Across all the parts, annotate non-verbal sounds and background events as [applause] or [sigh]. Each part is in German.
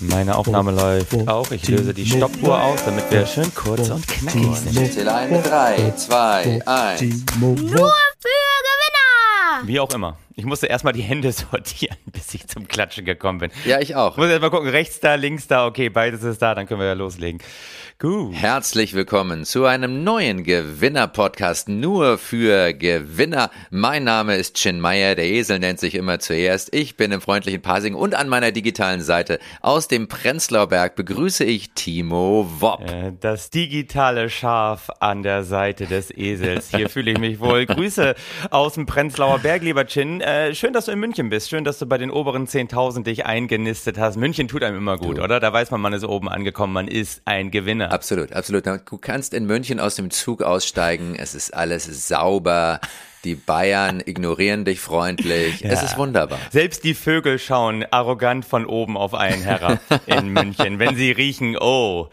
Meine Aufnahme läuft auch. Ich löse die Stoppuhr aus, damit wir schön kurz und knackig sind. Ich zähle ein mit 3, 2, 1. Nur für Gewinner! Wie auch immer. Ich musste erstmal die Hände [laughs] sortieren, bis ich zum Klatschen gekommen bin. Ja, ich auch. Ich muss erstmal gucken, rechts da, links da, okay, beides ist da, dann können wir ja loslegen. Gut. Herzlich willkommen zu einem neuen Gewinner-Podcast nur für Gewinner. Mein Name ist Chin Meyer, der Esel nennt sich immer zuerst. Ich bin im freundlichen Pasing und an meiner digitalen Seite aus dem Prenzlauer Berg begrüße ich Timo Wopp. Äh, Das digitale Schaf an der Seite des Esels. Hier fühle ich mich wohl. Grüße aus dem Prenzlauer Berg, lieber Chin. Äh, schön, dass du in München bist. Schön, dass du bei den oberen 10.000 dich eingenistet hast. München tut einem immer gut, oder? Da weiß man, man ist oben angekommen, man ist ein Gewinner. Absolut, absolut. Du kannst in München aus dem Zug aussteigen. Es ist alles sauber. Die Bayern ignorieren dich freundlich. Es ist wunderbar. Selbst die Vögel schauen arrogant von oben auf einen herab in [laughs] München. Wenn sie riechen, oh,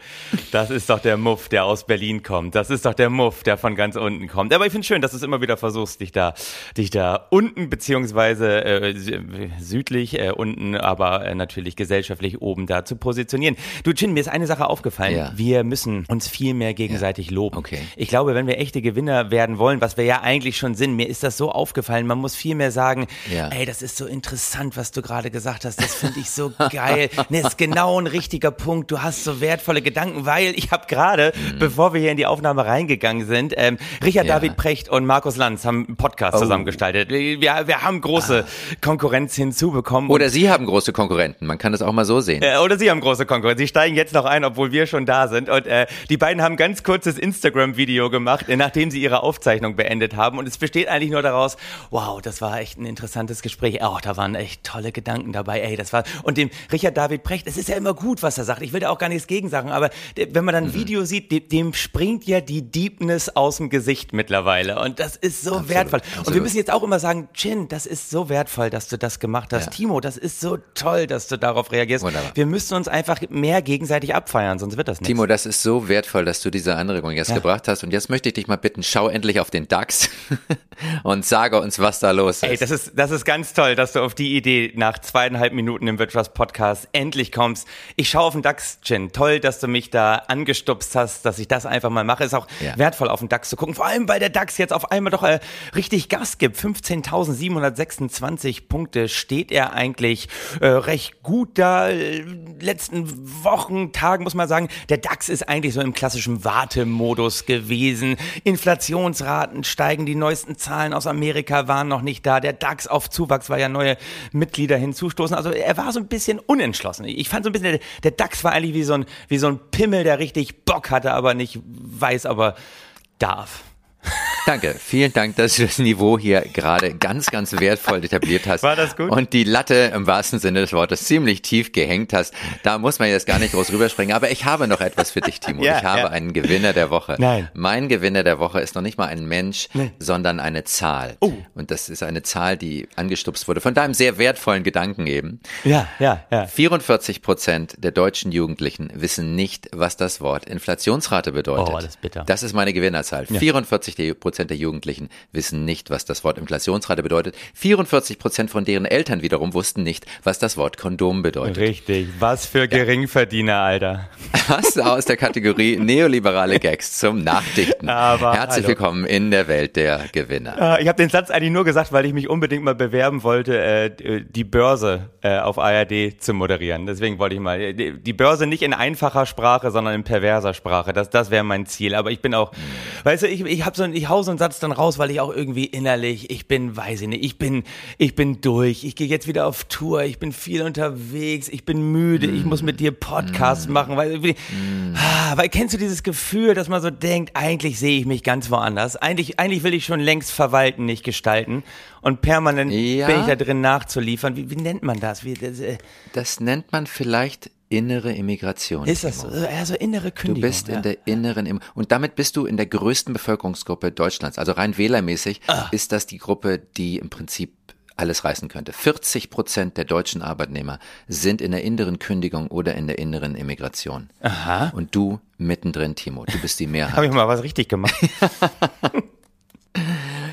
das ist doch der Muff, der aus Berlin kommt. Das ist doch der Muff, der von ganz unten kommt. Aber ich finde schön, dass du es immer wieder versuchst, dich da, dich da unten beziehungsweise äh, sü- südlich äh, unten, aber äh, natürlich gesellschaftlich oben da zu positionieren. Du Chin, mir ist eine Sache aufgefallen. Ja. Wir müssen uns viel mehr gegenseitig loben. Okay. Ich glaube, wenn wir echte Gewinner werden wollen, was wir ja eigentlich schon sind, mir ist das so aufgefallen, man muss viel mehr sagen, Ja. ey, das ist so interessant, was du gerade gesagt hast, das finde ich so [laughs] geil. Ne, ist genau ein richtiger Punkt, du hast so wertvolle Gedanken, weil ich habe gerade, bevor wir hier in die Aufnahme reingegangen sind, ähm, Richard Mhm. Ja. David Precht und Markus Lanz haben einen Podcast Oh. zusammengestaltet. Wir, wir haben große Konkurrenz hinzubekommen. Oder Sie haben große Konkurrenten. Man kann das auch mal so sehen. Äh, oder sie haben große Konkurrenz. Sie steigen jetzt noch ein, obwohl wir schon da sind. Und äh, die beiden haben ein ganz kurzes Instagram-Video gemacht, nachdem sie ihre Aufzeichnung beendet haben. Und es besteht eigentlich nur daraus, wow, das war echt ein interessantes Gespräch. Oh, da waren echt tolle Gedanken dabei. Ey, das war. Und dem Richard David Precht, es ist ja immer gut, was er sagt. Ich will da auch gar nichts gegen sagen. Aber wenn man dann ein Video sieht, dem, dem springt ja die Deepness aus dem Gesicht mittlerweile. Und das ist so wertvoll. Und wir absolut. müssen jetzt auch immer sagen, Chin, das ist so wertvoll, dass du das gemacht hast. Ja. Timo, das ist so toll, dass du darauf reagierst. Wunderbar. Wir müssen uns einfach mehr gegenseitig abfeiern, sonst wird das nichts. Timo, das ist so wertvoll, dass du diese Anregung jetzt Ja. gebracht hast. Und jetzt möchte ich dich mal bitten, schau endlich auf den DAX [laughs] und sage uns, was da los ist. Ey, das ist, das ist ganz toll, dass du auf die Idee nach zweieinhalb Minuten im Wirtschaftspodcast endlich kommst. Ich schaue auf den DAX, Chin. Toll, dass du mich da angestupst hast, dass ich das einfach mal mache. Ist auch Ja. wertvoll, auf den DAX zu gucken. Vor allem, weil der DAX jetzt auf einmal doch äh, richtig Gas gibt. 15.726 Punkte steht er eigentlich äh, recht gut da. Letzten Wochen, Tagen muss man sagen, der DAX ist eigentlich so im klassischen Wartemodus gewesen. Inflationsraten steigen, die neuesten Zahlen aus Amerika waren noch nicht da. Der DAX auf Zuwachs, weil ja neue Mitglieder hinzustoßen. Also er war so ein bisschen unentschlossen. Ich fand so ein bisschen, der, der DAX war eigentlich wie so, ein, wie so ein Pimmel, der richtig Bock hatte, aber nicht weiß, aber darf. Danke, vielen Dank, dass du das Niveau hier gerade ganz, ganz wertvoll etabliert hast. War das gut? Und die Latte im wahrsten Sinne des Wortes ziemlich tief gehängt hast. Da muss man jetzt gar nicht groß rüberspringen. Aber ich habe noch etwas für dich, Timo. Ja, ich habe ja. einen Gewinner der Woche. Nein. Mein Gewinner der Woche ist noch nicht mal ein Mensch, sondern eine Zahl. Oh. Und das ist eine Zahl, die angestupst wurde von deinem sehr wertvollen Gedanken eben. Ja, ja, ja. 44 Prozent der deutschen Jugendlichen wissen nicht, was das Wort Inflationsrate bedeutet. Oh, das ist bitter. Das ist meine Gewinnerzahl. 44 der- Prozent der Jugendlichen wissen nicht, was das Wort Inflationsrate bedeutet. 44 Prozent von deren Eltern wiederum wussten nicht, was das Wort Kondom bedeutet. Richtig. Was für Geringverdiener, Alter. [laughs] Was aus der Kategorie neoliberale Gags zum Nachdichten. [laughs] Aber Herzlich hallo. willkommen in der Welt der Gewinner. Äh, Ich habe den Satz eigentlich nur gesagt, weil ich mich unbedingt mal bewerben wollte, äh, die Börse äh, auf ARD zu moderieren. Deswegen wollte ich mal die Börse nicht in einfacher Sprache, sondern in perverser Sprache. Das, das wäre mein Ziel. Aber ich bin auch, weißt du, ich, ich habe so, ich hau so einen Satz dann raus, weil ich auch irgendwie innerlich, ich bin, weiß ich nicht, ich bin, ich bin durch. Ich gehe jetzt wieder auf Tour. Ich bin viel unterwegs. Ich bin müde. Ich muss mit dir Podcasts machen, weil, irgendwie- ah, weil kennst du dieses Gefühl, dass man so denkt, eigentlich sehe ich mich ganz woanders. Eigentlich, eigentlich will ich schon längst verwalten, nicht gestalten. Und permanent Ja. bin ich da drin nachzuliefern. Wie, wie nennt man das? Wie, das äh, Das nennt man vielleicht innere Immigration. ist das so? Also innere Du Kündigung. bist ja. in der inneren Im und damit bist du in der größten Bevölkerungsgruppe Deutschlands. Also rein wählermäßig Ah. ist das die Gruppe, die im Prinzip alles reißen könnte. 40 Prozent der deutschen Arbeitnehmer sind in der inneren Kündigung oder in der inneren Immigration. Aha. Und du mittendrin, Timo. Du bist die Habe [laughs] Mehrheit. ich mal was richtig gemacht? [laughs]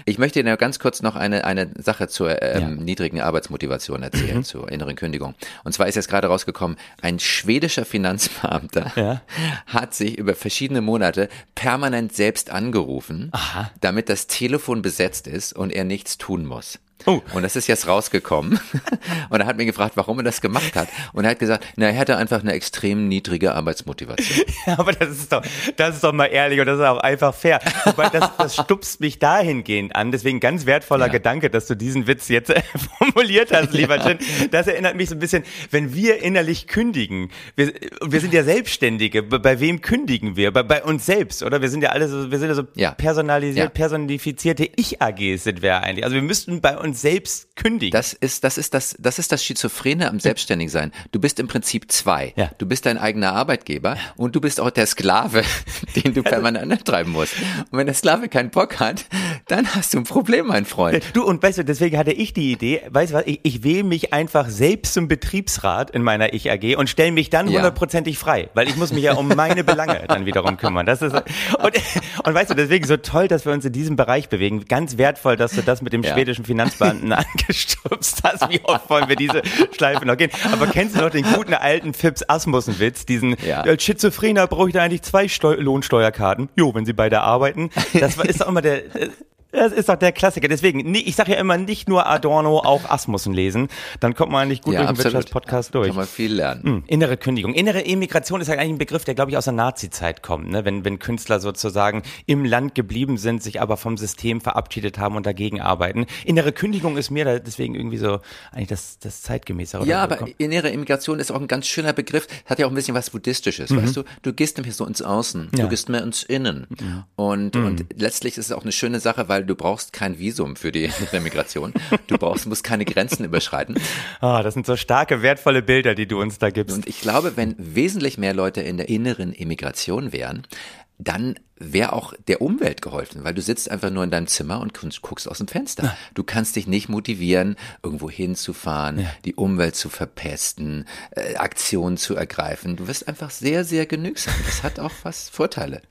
Ich möchte dir ganz kurz noch eine, eine Sache zur ähm, ja. niedrigen Arbeitsmotivation erzählen, mhm. zur inneren Kündigung. Und zwar ist jetzt gerade rausgekommen, ein schwedischer Finanzbeamter [laughs] ja. hat sich über verschiedene Monate permanent selbst angerufen, Aha. damit das Telefon besetzt ist und er nichts tun muss. Oh. Und das ist jetzt rausgekommen. [laughs] Und er hat mich gefragt, warum er das gemacht hat. Und er hat gesagt, na, er hätte einfach eine extrem niedrige Arbeitsmotivation. [laughs] Ja, aber das ist doch, das ist doch mal ehrlich und das ist auch einfach fair. Wobei das, das stupst mich dahingehend an. Deswegen ganz wertvoller ja. Gedanke, dass du diesen Witz jetzt äh, [laughs] formuliert hast, lieber ja. Jin. Das erinnert mich so ein bisschen, wenn wir innerlich kündigen, wir, wir sind ja Selbstständige, bei wem kündigen wir? Bei, bei uns selbst, oder? Wir sind ja alle so, wir sind ja so ja. personalisiert, personifizierte Ich-AGs sind wir eigentlich. Also wir müssten bei uns selbst kündigen. Das ist, das ist das, das ist das Schizophrene am Selbstständigsein. Du bist im Prinzip zwei. Ja. Du bist dein eigener Arbeitgeber und du bist auch der Sklave, [laughs] den du permanent antreiben musst. Und wenn der Sklave keinen Bock hat, dann hast du ein Problem, mein Freund. Du, und weißt du, deswegen hatte ich die Idee, weißt du was, ich, ich wähle mich einfach selbst zum Betriebsrat in meiner Ich-AG und stelle mich dann hundertprozentig ja. frei, weil ich muss mich ja um meine Belange dann wiederum kümmern. Das ist, und, und weißt du, deswegen so toll, dass wir uns in diesem Bereich bewegen. Ganz wertvoll, dass du das mit dem ja. schwedischen Finanzbeamten [laughs] angestupst hast. Wie oft wollen wir diese Schleife noch gehen? Aber kennst du noch den guten alten Fips Asmussen-Witz, diesen ja. als Schizophrener brauche ich da eigentlich zwei Steu Lohnsteuerkarten? Jo, wenn sie beide arbeiten. Das ist auch immer der, das ist doch der Klassiker. Deswegen, ich sage ja immer nicht nur Adorno, auch Asmussen lesen. Dann kommt man eigentlich gut ja, durch den Wirtschaftspodcast durch. Kann man viel lernen. Mhm. Innere Kündigung. Innere Emigration ist ja eigentlich ein Begriff, der, glaube ich, aus der Nazi-Zeit kommt. Ne? Wenn, wenn Künstler sozusagen im Land geblieben sind, sich aber vom System verabschiedet haben und dagegen arbeiten. Innere Kündigung ist mir deswegen irgendwie so eigentlich das, das zeitgemäßere. Ja, aber innere Emigration ist auch ein ganz schöner Begriff. Hat ja auch ein bisschen was Buddhistisches. Mhm. Weißt du, du gehst nämlich so ins Außen. Ja. Du gehst mehr ins Innen. Mhm. Und, mhm. und letztlich ist es auch eine schöne Sache, weil du brauchst kein Visum für die [laughs] Migration. Du brauchst, musst keine Grenzen überschreiten. Ah, oh, das sind so starke, wertvolle Bilder, die du uns da gibst. Und ich glaube, wenn wesentlich mehr Leute in der inneren Immigration wären, dann wäre auch der Umwelt geholfen, weil du sitzt einfach nur in deinem Zimmer und guckst aus dem Fenster. Du kannst dich nicht motivieren, irgendwo hinzufahren, ja. die Umwelt zu verpesten, äh, Aktionen zu ergreifen. Du wirst einfach sehr, sehr genügsam. Das hat auch was Vorteile.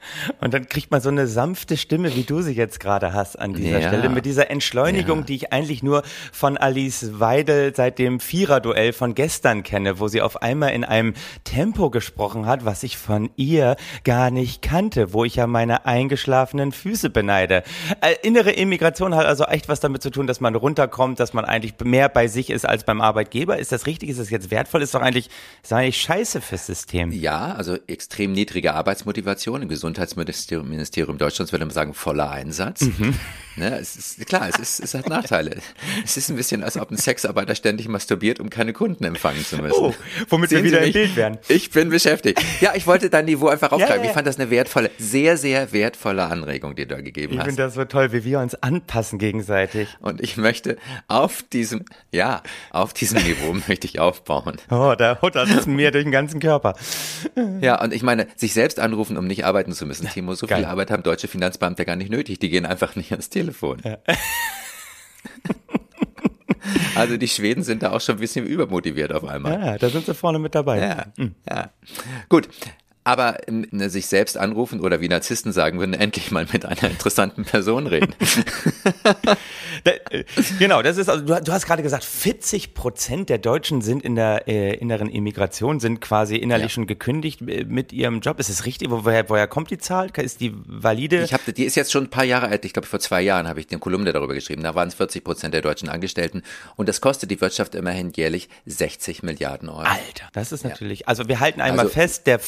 Und dann kriegt man so eine sanfte Stimme, wie du sie jetzt gerade hast an dieser ja. Stelle, mit dieser Entschleunigung, die ich eigentlich nur von Alice Weidel seit dem Viererduell von gestern kenne, wo sie auf einmal in einem Tempo gesprochen hat, was ich von ihr gar nicht kannte, wo ich ja meine eingeschlafenen Füße beneide. Äh, innere Immigration hat also echt was damit zu tun, dass man runterkommt, dass man eigentlich mehr bei sich ist als beim Arbeitgeber. Ist das richtig? Ist das jetzt wertvoll? Ist doch eigentlich, ist doch eigentlich scheiße fürs System. Ja, also extrem niedrige Arbeitsmotivation. Im Gesundheitsministerium Deutschlands würde man sagen, voller Einsatz. Mhm. [laughs] Ne, es ist klar, es, ist, es hat Nachteile. [laughs] es ist ein bisschen, als ob ein Sexarbeiter ständig masturbiert, um keine Kunden empfangen zu müssen. Oh, womit Sehen wir wieder im Bild werden. Ich bin beschäftigt. Ja, ich wollte dein Niveau einfach aufgreifen. Ja, ja. Ich fand das eine wertvolle, sehr, sehr wertvolle Anregung, die du da gegeben ich hast. Ich finde das so toll, wie wir uns anpassen gegenseitig. Und ich möchte auf diesem, ja, auf diesem Niveau [laughs] möchte ich aufbauen. Oh, da huttert es mir durch den ganzen Körper. Ja, und ich meine, sich selbst anrufen, um nicht arbeiten zu müssen, Timo, so Geil. viel Arbeit haben deutsche Finanzbeamte gar nicht nötig. Die gehen einfach nicht ans Telefon. Ja. [laughs] Also die Schweden sind da auch schon ein bisschen übermotiviert auf einmal. Ja, da sind sie vorne mit dabei. Ja, mhm. ja. Gut, aber ne, sich selbst anrufen oder wie Narzissten sagen würden, endlich mal mit einer interessanten Person reden. [laughs] Äh, genau, das ist also, du, du hast gerade gesagt, 40 Prozent der Deutschen sind in der äh, inneren Immigration, sind quasi innerlich ja. schon gekündigt äh, mit ihrem Job. Ist es richtig? Woher, woher kommt die Zahl? Ist die valide? Ich habe, die ist jetzt schon ein paar Jahre alt. Ich glaube, vor zwei Jahren habe ich den Kolumne darüber geschrieben. Da waren es 40 Prozent der deutschen Angestellten und das kostet die Wirtschaft immerhin jährlich 60 Milliarden Euro. Alter, das ist natürlich. Ja. Also wir halten einmal also, fest, der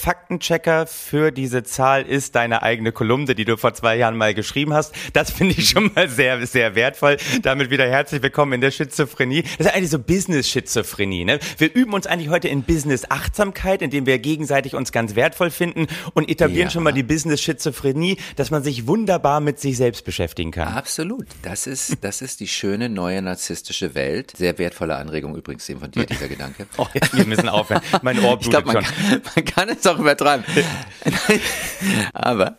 Faktenchecker für diese Zahl ist deine eigene Kolumne, die du vor zwei Jahren mal geschrieben hast. Das finde ich schon mal sehr, sehr wertvoll. Damit wieder herzlich willkommen in der Schizophrenie. Das ist eigentlich so Business-Schizophrenie. Ne? Wir üben uns eigentlich heute in Business-Achtsamkeit, indem wir gegenseitig uns ganz wertvoll finden und etablieren ja. schon mal die Business-Schizophrenie, dass man sich wunderbar mit sich selbst beschäftigen kann. Absolut. Das ist, das ist die schöne neue narzisstische Welt. Sehr wertvolle Anregung übrigens eben von dir, dieser [laughs] Gedanke. Oh, wir müssen aufhören. Mein Ohr blutet ich glaub, man schon. Kann, man kann es auch übertreiben. Aber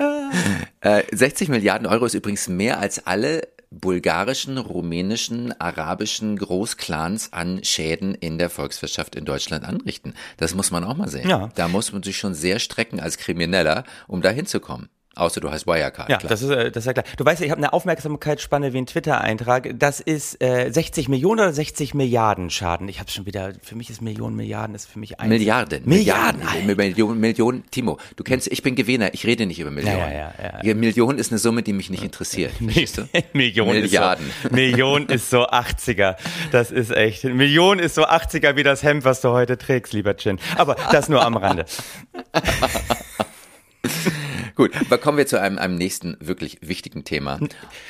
äh, 60 Milliarden Euro ist übrigens mehr als alle bulgarischen, rumänischen, arabischen Großclans an Schäden in der Volkswirtschaft in Deutschland anrichten. Das muss man auch mal sehen. Ja. Da muss man sich schon sehr strecken als Krimineller, um da hinzukommen. Außer du heißt Wirecard. Ja, klar. das ist, äh, das ist ja klar. Du weißt ja, ich habe eine Aufmerksamkeitsspanne wie ein Twitter-Eintrag. Das ist äh, 60 Millionen oder 60 Milliarden Schaden. Ich habe schon wieder, für mich ist Millionen, Milliarden ist für mich ein. Milliarden. Milliarden. Milliarden. Millionen, Millionen. Timo, du kennst, ich bin Gewinner, ich rede nicht über Millionen. Ja, ja, ja, ja. Millionen ist eine Summe, die mich nicht interessiert. [laughs] Verstehst du? [laughs] Million Milliarden. Ist so, [laughs] Million ist so 80er. Das ist echt. Million ist so 80er wie das Hemd, was du heute trägst, lieber Chin. Aber das nur am Rande. Gut, aber kommen wir zu einem, einem nächsten wirklich wichtigen Thema.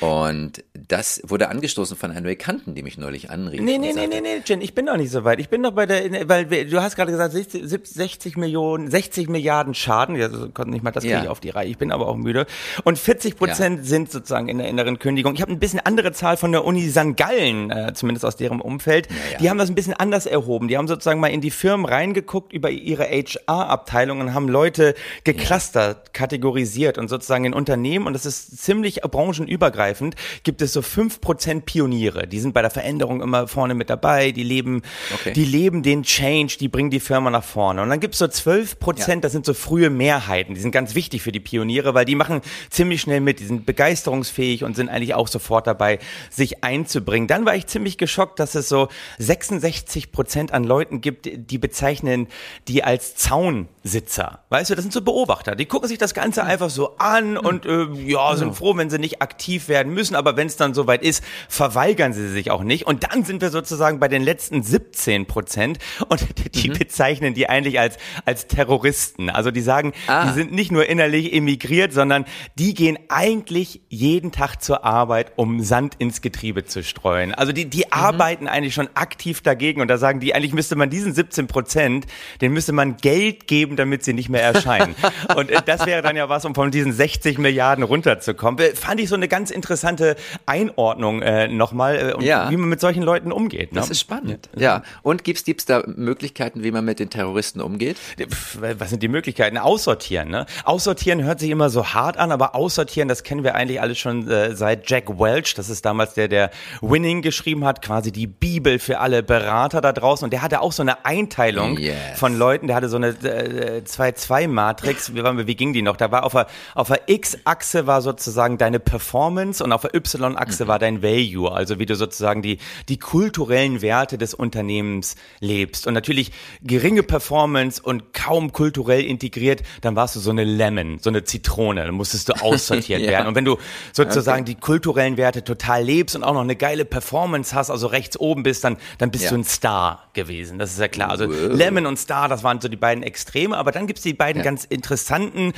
Und das wurde angestoßen von einer Bekannten, die mich neulich anrief. Nee, nee, nee, sagte, nee, nee, Jen, ich bin noch nicht so weit. Ich bin noch bei der, weil du hast gerade gesagt, 60, 60 Millionen, 60 Milliarden Schaden. Ja, so konnte nicht mal das kriege Ja. ich auf die Reihe. Ich bin aber auch müde. Und 40 Prozent sind sozusagen in der inneren Kündigung. Ich habe ein bisschen andere Zahl von der Uni St. Gallen, äh, zumindest aus deren Umfeld. ja. Die haben das ein bisschen anders erhoben. Die haben sozusagen mal in die Firmen reingeguckt über ihre HR-Abteilung und haben Leute geclustert, kategorisiert und sozusagen in Unternehmen, und das ist ziemlich branchenübergreifend, gibt es so 5% Pioniere. Die sind bei der Veränderung immer vorne mit dabei, die leben, Okay. die leben den Change, die bringen die Firma nach vorne. Und dann gibt es so 12 Prozent, das sind so frühe Mehrheiten, die sind ganz wichtig für die Pioniere, weil die machen ziemlich schnell mit, die sind begeisterungsfähig und sind eigentlich auch sofort dabei, sich einzubringen. Dann war ich ziemlich geschockt, dass es so 66 Prozent an Leuten gibt, die bezeichnen die als Zaunsitzer. Weißt du, das sind so Beobachter, die gucken sich das Ganze einfach so an und äh, ja, sind froh, wenn sie nicht aktiv werden müssen, aber wenn es dann soweit ist, verweigern sie sich auch nicht. Und dann sind wir sozusagen bei den letzten 17 Prozent und [laughs] die bezeichnen die eigentlich als, als Terroristen. Also die sagen, Ah. die sind nicht nur innerlich emigriert, sondern die gehen eigentlich jeden Tag zur Arbeit, um Sand ins Getriebe zu streuen. Also die, die arbeiten eigentlich schon aktiv dagegen und da sagen die, eigentlich müsste man diesen 17 Prozent, den müsste man Geld geben, damit sie nicht mehr erscheinen. [laughs] und äh, das wäre dann ja was, um von diesen 60 Milliarden runterzukommen. Äh, Fand ich so eine ganz interessante Einordnung äh, nochmal, äh, und Ja. wie man mit solchen Leuten umgeht. Ne? Das ist spannend. Ja. Und gibt's gibt's da Möglichkeiten, wie man mit den Terroristen umgeht? Pff, Was sind die Möglichkeiten? Aussortieren, ne? Aussortieren hört sich immer so hart an, aber aussortieren, das kennen wir eigentlich alles schon äh, seit Jack Welch. Das ist damals der, der Winning geschrieben hat, quasi die Bibel für alle Berater da draußen. Und der hatte auch so eine Einteilung Yes. von Leuten. Der hatte so eine äh, 2-2-Matrix. Wie, waren wir- wie ging die noch? Da war auf der, auf der X-Achse war sozusagen deine Performance und auf der Y-Achse war dein Value. Also wie du sozusagen die, die kulturellen Werte des Unternehmens lebst. Und natürlich geringe Performance und kaum kulturell integriert, dann warst du so eine Lemon, so eine Zitrone. Dann musstest du aussortiert [laughs] Ja. werden. Und wenn du sozusagen die kulturellen Werte total lebst und auch noch eine geile Performance hast, also rechts oben bist, dann, dann bist Ja. du ein Star gewesen. Das ist ja klar. Also Wow. Lemon und Star, das waren so die beiden Extreme. Aber dann gibt's die beiden Ja. ganz interessanten,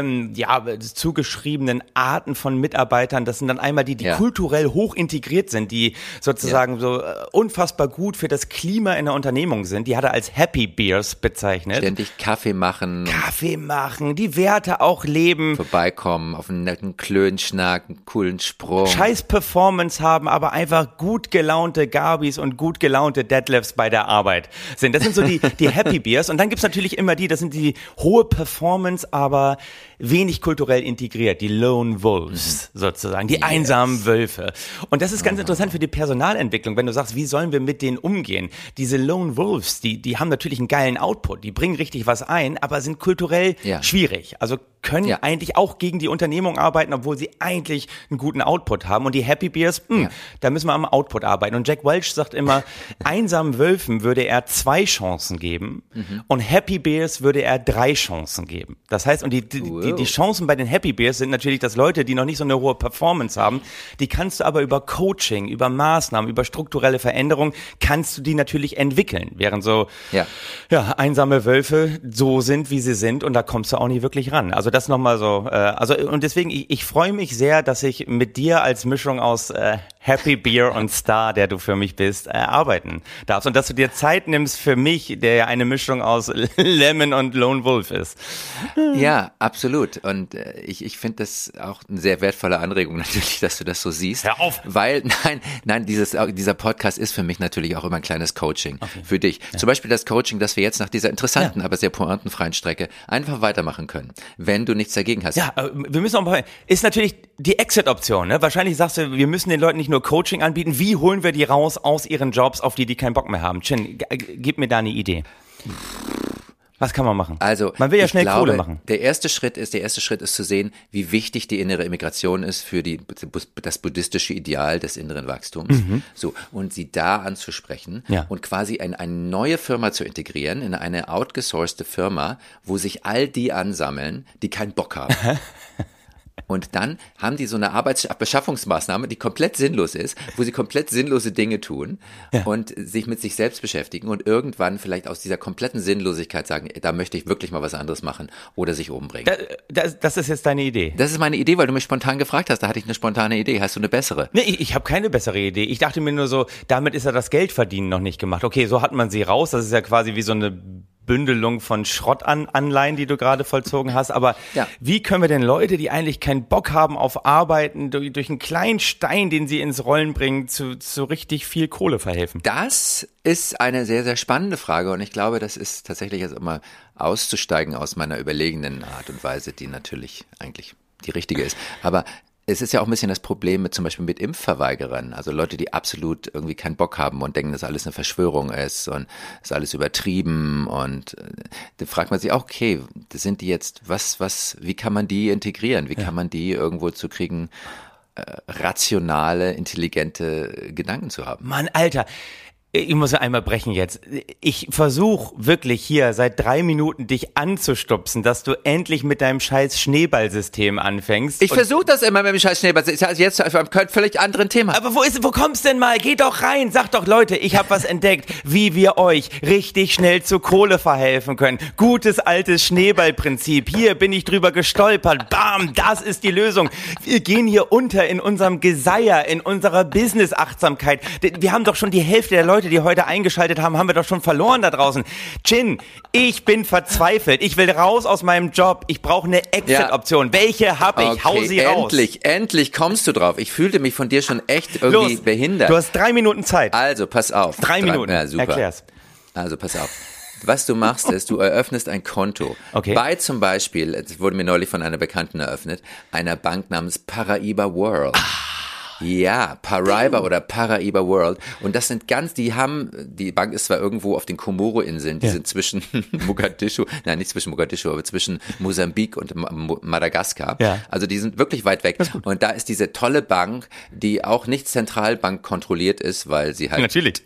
ähm, ja, zugeschriebenen Arten von Mitarbeitern. Das sind dann einmal die, die Ja. kulturell hoch integriert sind, die sozusagen so äh, unfassbar gut für das Klima in der Unternehmung sind. Die hat er als Happy Beers bezeichnet. Ständig Kaffee machen, Kaffee machen, die Werte auch leben. vorbeikommen, auf einen netten Klönschnack, einen coolen Sprung. scheiß Performance haben, aber einfach gut gelaunte Gabis und gut gelaunte Deadlifts bei der Arbeit sind. Das sind so die, die [laughs] Happy Beers. Und dann gibt's natürlich immer die, das sind die hohe Performance, aber wenig kulturell integriert, die Lone Wolves sozusagen, die einsamen Wölfe. Und das ist ganz interessant für die Personalentwicklung, wenn du sagst, wie sollen wir mit denen umgehen? Diese Lone Wolves, die, die haben natürlich einen geilen Output, die bringen richtig was ein, aber sind kulturell Ja. schwierig. Also können Ja. eigentlich auch gegen die Unternehmung arbeiten, obwohl sie eigentlich einen guten Output haben. Und die Happy Beers, hm, da müssen wir am Output arbeiten. Und Jack Welch sagt immer, [laughs] einsamen Wölfen würde er zwei Chancen geben und Happy Beers würde er drei Chancen geben. Das heißt, und die, die, die, die Chancen bei den Happy Beers sind natürlich, dass Leute, die noch nicht so eine hohe Performance haben, die kannst du aber über Coaching, über Maßnahmen, über strukturelle Veränderung, kannst du die natürlich entwickeln. Während so, Ja. ja, einsame Wölfe so sind, wie sie sind und da kommst du auch nicht wirklich ran. Also das nochmal so, äh, also und deswegen, ich, ich freue mich sehr, dass ich mit dir als Mischung aus äh, Happy Beer und Star, der du für mich bist, äh, arbeiten darfst und dass du dir Zeit nimmst für mich, der ja eine Mischung aus [laughs] Lemon und Lone Wolf ist. Ja, absolut. Und äh, ich, ich finde das auch eine sehr wertvolle Anregung [laughs] natürlich, dass du das so siehst. Hör auf. Weil, [laughs] nein, nein, dieses, dieser Podcast ist für mich natürlich auch immer ein kleines Coaching für dich. Zum Beispiel das Coaching, dass wir jetzt nach dieser interessanten, aber sehr pointenfreien Strecke einfach weitermachen können, wenn du nichts dagegen hast. Ja, äh, wir müssen auch mal, ist natürlich die Exit-Option, ne? Wahrscheinlich sagst du, wir müssen den Leuten nicht nur Coaching anbieten, wie holen wir die raus aus ihren Jobs, auf die die keinen Bock mehr haben? Chin, gib mir da eine Idee. Was kann man machen? Also, man will ja schnell glaube, Kohle machen. Der erste Schritt ist, der erste Schritt ist zu sehen, wie wichtig die innere Immigration ist für die, das buddhistische Ideal des inneren Wachstums. So. Und sie da anzusprechen Mhm. Ja. und quasi ein, eine neue Firma zu integrieren in eine outgesourcete Firma, wo sich all die ansammeln, die keinen Bock haben. [laughs] Und dann haben die so eine Arbeitsbeschaffungsmaßnahme, die komplett sinnlos ist, wo sie komplett sinnlose Dinge tun und sich mit sich selbst beschäftigen und irgendwann vielleicht aus dieser kompletten Sinnlosigkeit sagen, da möchte ich wirklich mal was anderes machen oder sich umbringen. Da, das, das ist jetzt deine Idee. Das ist meine Idee, weil du mich spontan gefragt hast. Da hatte ich eine spontane Idee. Hast du eine bessere? Nee, ich, ich habe keine bessere Idee. Ich dachte mir nur so, damit ist ja das Geldverdienen noch nicht gemacht. Okay, so hat man sie raus. Das ist ja quasi wie so eine Bündelung von Schrottanleihen, die du gerade vollzogen hast. Aber Ja. wie können wir denn Leute, die eigentlich keinen Bock haben auf Arbeiten, durch, durch einen kleinen Stein, den sie ins Rollen bringen, zu, zu richtig viel Kohle verhelfen? Das ist eine sehr, sehr spannende Frage und ich glaube, das ist tatsächlich jetzt immer auszusteigen aus meiner überlegenen Art und Weise, die natürlich eigentlich die richtige ist. Aber es ist ja auch ein bisschen das Problem mit zum Beispiel mit Impfverweigerern, also Leute, die absolut irgendwie keinen Bock haben und denken, dass alles eine Verschwörung ist und ist alles übertrieben und äh, da fragt man sich auch, okay, das sind die jetzt, was, was, wie kann man die integrieren? Wie kann man die irgendwo zu kriegen, äh, rationale, intelligente Gedanken zu haben? Mann, Alter. Ich muss einmal brechen jetzt. Ich versuche wirklich hier seit drei Minuten dich anzustupsen, dass du endlich mit deinem scheiß Schneeballsystem anfängst. Ich versuche das immer mit dem scheiß Schneeball. Das ist also jetzt auf einem völlig anderen Thema. Aber wo ist, wo kommst denn mal? Geh doch rein. Sag doch, Leute, ich habe was entdeckt, wie wir euch richtig schnell zu Kohle verhelfen können. Gutes altes Schneeballprinzip. Hier bin ich drüber gestolpert. Bam, das ist die Lösung. Wir gehen hier unter in unserem Geseier, in unserer Business-Achtsamkeit. Wir haben doch schon die Hälfte der Leute, die heute eingeschaltet haben, haben wir doch schon verloren da draußen. Chin, ich bin verzweifelt. Ich will raus aus meinem Job. Ich brauche eine Exit-Option. Welche habe ich? Hau sie raus. endlich, endlich kommst du drauf. Ich fühlte mich von dir schon echt irgendwie Los, behindert. du hast drei Minuten Zeit. also, pass auf. Drei Minuten. Ja, super. Erklär's. Also, pass auf. Was du machst, ist, du eröffnest ein Konto. Okay. Bei zum Beispiel, es wurde mir neulich von einer Bekannten eröffnet, einer Bank namens Paraiba World. Ja, Paraiba oder Paraiba World. Und das sind ganz, die haben, die Bank ist zwar irgendwo auf den Komoro-Inseln, die Ja. sind zwischen [laughs] Mogadischu, nein, nicht zwischen Mogadischu, aber zwischen Mosambik und Madagaskar. Ja. Also die sind wirklich weit weg. Und da ist diese tolle Bank, die auch nicht Zentralbank kontrolliert ist, weil sie halt Natürlich.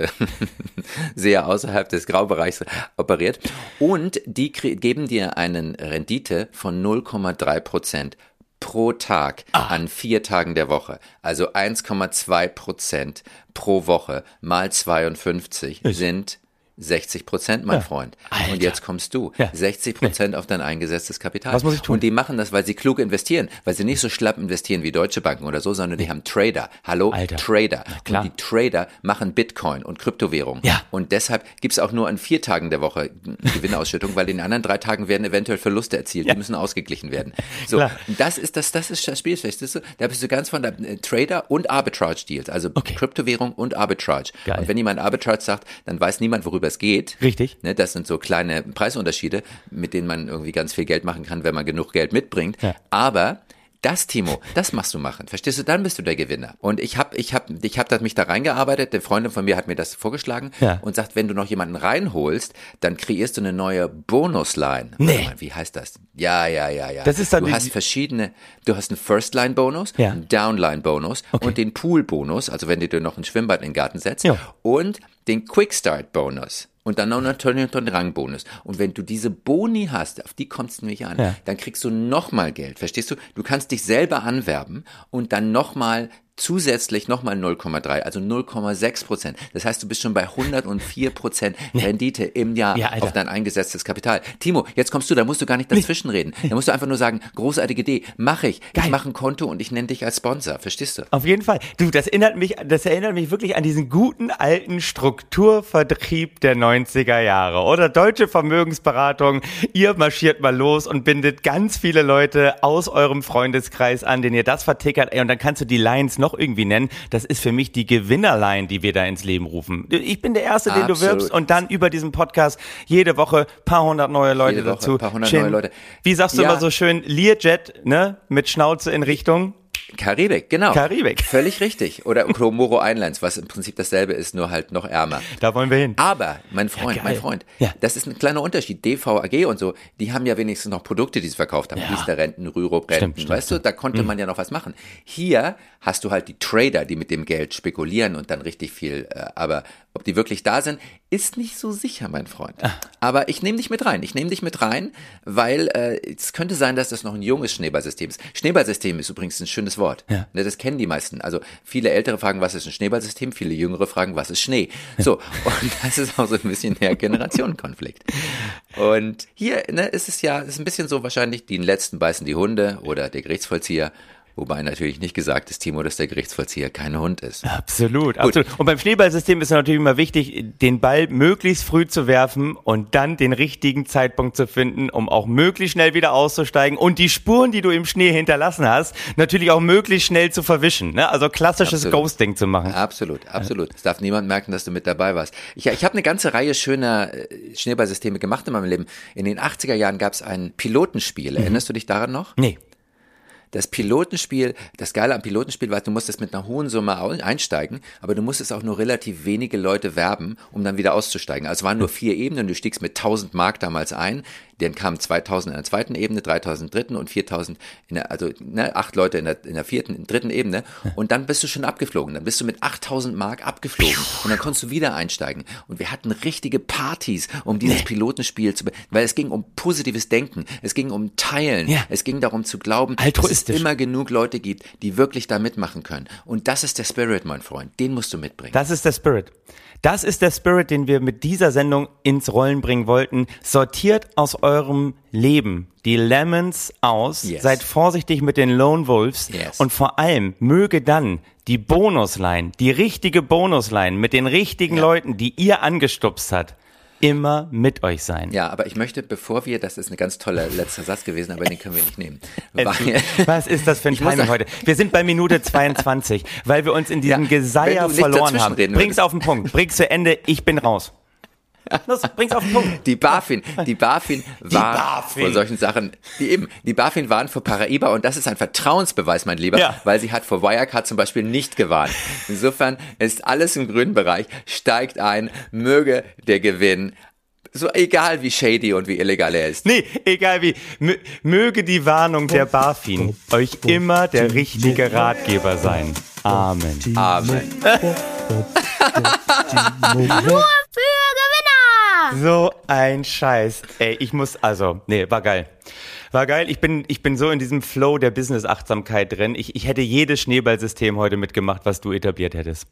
[laughs] sehr außerhalb des Graubereichs operiert. Und die geben dir einen Rendite von 0,3 Prozent pro Tag an vier Tagen der Woche. Also 1,2 Prozent pro Woche mal 52 sind 60 Prozent, mein Freund. Alter. Und jetzt kommst du. Ja. 60 Prozent auf dein eingesetztes Kapital. Was muss ich tun? Und die machen das, weil sie klug investieren, weil sie nicht so schlapp investieren wie deutsche Banken oder so, sondern die haben Trader. Hallo, Alter. Trader. Und die Trader machen Bitcoin und Kryptowährung. Ja. Und deshalb gibt's auch nur an vier Tagen der Woche Gewinnausschüttung, weil in den anderen drei Tagen werden eventuell Verluste erzielt. Die müssen ausgeglichen werden. [laughs] So, Klar. das ist das, das ist das Spiel, verstehst du? Da bist du ganz von der äh, Trader und Arbitrage Deals, also Okay. Kryptowährung und Arbitrage. Geil. Und wenn jemand Arbitrage sagt, dann weiß niemand, worüber es geht. Richtig. Ne, das sind so kleine Preisunterschiede, mit denen man irgendwie ganz viel Geld machen kann, wenn man genug Geld mitbringt. Ja. Aber das, Timo, das machst du machen. Verstehst du? Dann bist du der Gewinner. Und ich habe ich hab, ich hab mich da reingearbeitet. Eine Freundin von mir hat mir das vorgeschlagen Ja. und sagt, wenn du noch jemanden reinholst, dann kreierst du eine neue Bonusline. Nee. Mal, Wie heißt das? Ja, ja, ja, ja. Das ist dann du hast verschiedene, du hast einen First-Line-Bonus, Ja. einen Downline-Bonus und den Pool-Bonus, also wenn du dir noch ein Schwimmbad in den Garten setzt Ja. und den Quick-Start-Bonus. Und dann noch natürlich den Rangbonus. Und wenn du diese Boni hast, auf die kommt es nämlich an, Ja. dann kriegst du nochmal Geld. Verstehst du? Du kannst dich selber anwerben und dann nochmal zusätzlich nochmal 0,3, also 0,6 Prozent. Das heißt, du bist schon bei 104 Prozent Rendite im Jahr Ja, auf dein eingesetztes Kapital. Timo, jetzt kommst du, da musst du gar nicht dazwischen reden. Da musst du einfach nur sagen, großartige Idee, mache ich. Geil. Ich mache ein Konto und ich nenne dich als Sponsor. Verstehst du? Auf jeden Fall. Du, das erinnert mich, das erinnert mich wirklich an diesen guten alten Strukturvertrieb der 90er Jahre. Oder deutsche Vermögensberatung. Ihr marschiert mal los und bindet ganz viele Leute aus eurem Freundeskreis an, den ihr das vertickert. Ey, und dann kannst du die Lines noch irgendwie nennen. Das ist für mich die Gewinnerline, die wir da ins Leben rufen. Ich bin der Erste, den du Absolut. wirbst und dann über diesen Podcast jede Woche paar hundert neue Leute Woche dazu. paar hundert Chin, neue Leute. Wie sagst du Ja. immer so schön? Learjet, ne? Mit Schnauze in Richtung. Karibik, genau. Karibik. Völlig richtig. Oder Komoro Islands, was im Prinzip dasselbe ist, nur halt noch ärmer. Da wollen wir hin. Aber, mein Freund, geil. mein Freund, Ja. das ist ein kleiner Unterschied. DVAG und so, die haben ja wenigstens noch Produkte, die sie verkauft haben. Ja. Riester-Renten, Rürup-Renten, Stimmt, stimmt, Mhm. weißt du, da konnte man ja noch was machen. Hier hast du halt die Trader, die mit dem Geld spekulieren und dann richtig viel, äh, aber ob die wirklich da sind, ist nicht so sicher, mein Freund. Ah. Aber ich nehme dich mit rein. Ich nehme dich mit rein, weil äh, es könnte sein, dass das noch ein junges Schneeballsystem ist. Schneeballsystem ist übrigens ein schönes Wort. Ja. Ne, das kennen die meisten. Also viele Ältere fragen, was ist ein Schneeballsystem? Viele Jüngere fragen, was ist Schnee? So, und [laughs] das ist auch so ein bisschen der Generationenkonflikt. Und hier ne, ist es ja, ist ein bisschen so wahrscheinlich, die letzten beißen die Hunde oder der Gerichtsvollzieher. Wobei natürlich nicht gesagt ist, Timo, dass der Gerichtsvollzieher kein Hund ist. Absolut, absolut. Und beim Schneeballsystem ist natürlich immer wichtig, den Ball möglichst früh zu werfen und dann den richtigen Zeitpunkt zu finden, um auch möglichst schnell wieder auszusteigen und die Spuren, die du im Schnee hinterlassen hast, natürlich auch möglichst schnell zu verwischen. Ne? Also klassisches Absolut. Ghosting zu machen. Absolut, absolut. Es darf niemand merken, dass du mit dabei warst. Ich, ich habe eine ganze Reihe schöner äh, Schneeballsysteme gemacht in meinem Leben. In den 80er Jahren gab es ein Pilotenspiel. Erinnerst du dich daran noch? Nee. Das Pilotenspiel, das Geile am Pilotenspiel war, du musstest mit einer hohen Summe einsteigen, aber du musstest auch nur relativ wenige Leute werben, um dann wieder auszusteigen. Also es waren nur vier Ebenen, du stiegst mit 1000 Mark damals ein, dann kamen 2000 in der zweiten Ebene, 3000 dritten und 4000 in der, also ne, acht Leute in der, in der vierten, dritten Ebene und dann bist du schon abgeflogen. Dann bist du mit 8000 Mark abgeflogen und dann konntest du wieder einsteigen. Und wir hatten richtige Partys, um dieses Pilotenspiel zu, weil es ging um positives Denken, es ging um Teilen, Ja. es ging darum zu glauben, dass es immer genug Leute gibt, die wirklich da mitmachen können. Und das ist der Spirit, mein Freund. Den musst du mitbringen. Das ist der Spirit. Das ist der Spirit, den wir mit dieser Sendung ins Rollen bringen wollten. Sortiert aus eurem Leben die Lemons aus, Yes. seid vorsichtig mit den Lone Wolves Yes. und vor allem möge dann die Bonusline, die richtige Bonusline mit den richtigen Leuten, die ihr angestupst hat, immer mit euch sein. ja, aber ich möchte, bevor wir, das ist ein ganz toller [laughs] letzter Satz gewesen, aber den können wir nicht nehmen. Weil, Was ist das für ein [laughs] Timing heute? Wir sind bei Minute [laughs] 22, weil wir uns in diesem Ja, Geseier verloren haben. Bring's auf den Punkt, bring's zu Ende, ich bin raus. [laughs] Los, bring's auf den Punkt. Die BaFin, die BaFin war BaFin. vor solchen Sachen, die eben, die BaFin waren vor Paraiba und das ist ein Vertrauensbeweis, mein Lieber, Ja. weil sie hat vor Wirecard zum Beispiel nicht gewarnt. Insofern ist alles im grünen Bereich, steigt ein, möge der Gewinn, so egal wie shady und wie illegal er ist. Nee, egal wie. Mö möge die Warnung der BaFin euch immer der richtige Ratgeber sein. Amen. Amen. [laughs] Nur für Gewinner! So ein Scheiß. Ey, ich muss, also, nee, war geil. War geil. Ich bin, ich bin so in diesem Flow der Business-Achtsamkeit drin. Ich, ich hätte jedes Schneeballsystem heute mitgemacht, was du etabliert hättest.